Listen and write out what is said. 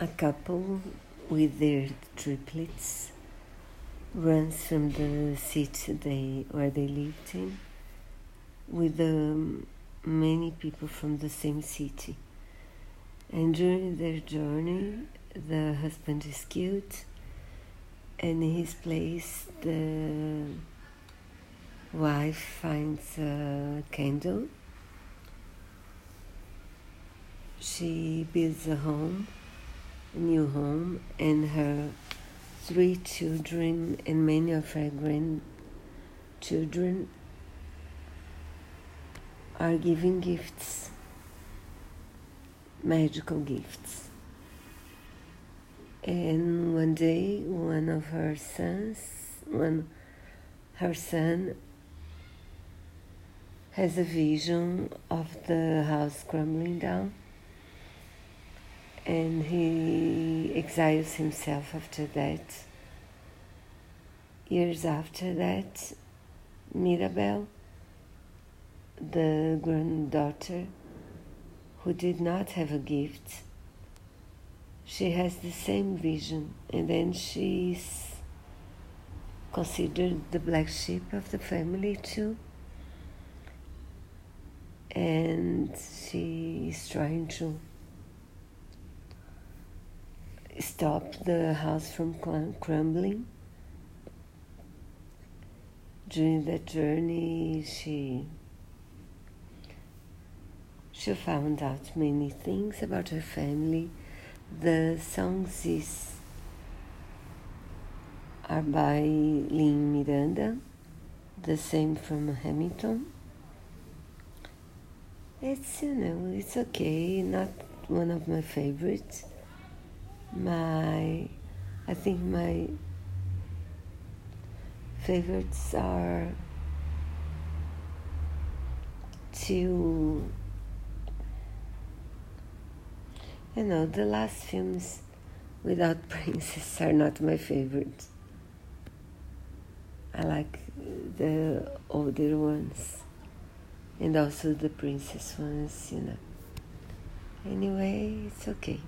a couple with their triplets runs from the city they where they lived in with um, many people from the same city. And during their journey the husband is killed and in his place the wife finds a candle. She builds a home new home, and her three children and many of her grandchildren are giving gifts, magical gifts. And one day, one of her sons, one, her son, has a vision of the house crumbling down and he exiles himself after that. Years after that, Mirabel, the granddaughter who did not have a gift, she has the same vision, and then she's considered the black sheep of the family too. And she is trying to stop the house from crumbling. During that journey, she she found out many things about her family. The songs is, are by Lin Miranda, the same from Hamilton. It's you know it's okay, not one of my favorites my I think my favorites are two you know the last films without princess are not my favorites I like the older ones and also the princess ones you know. Anyway it's okay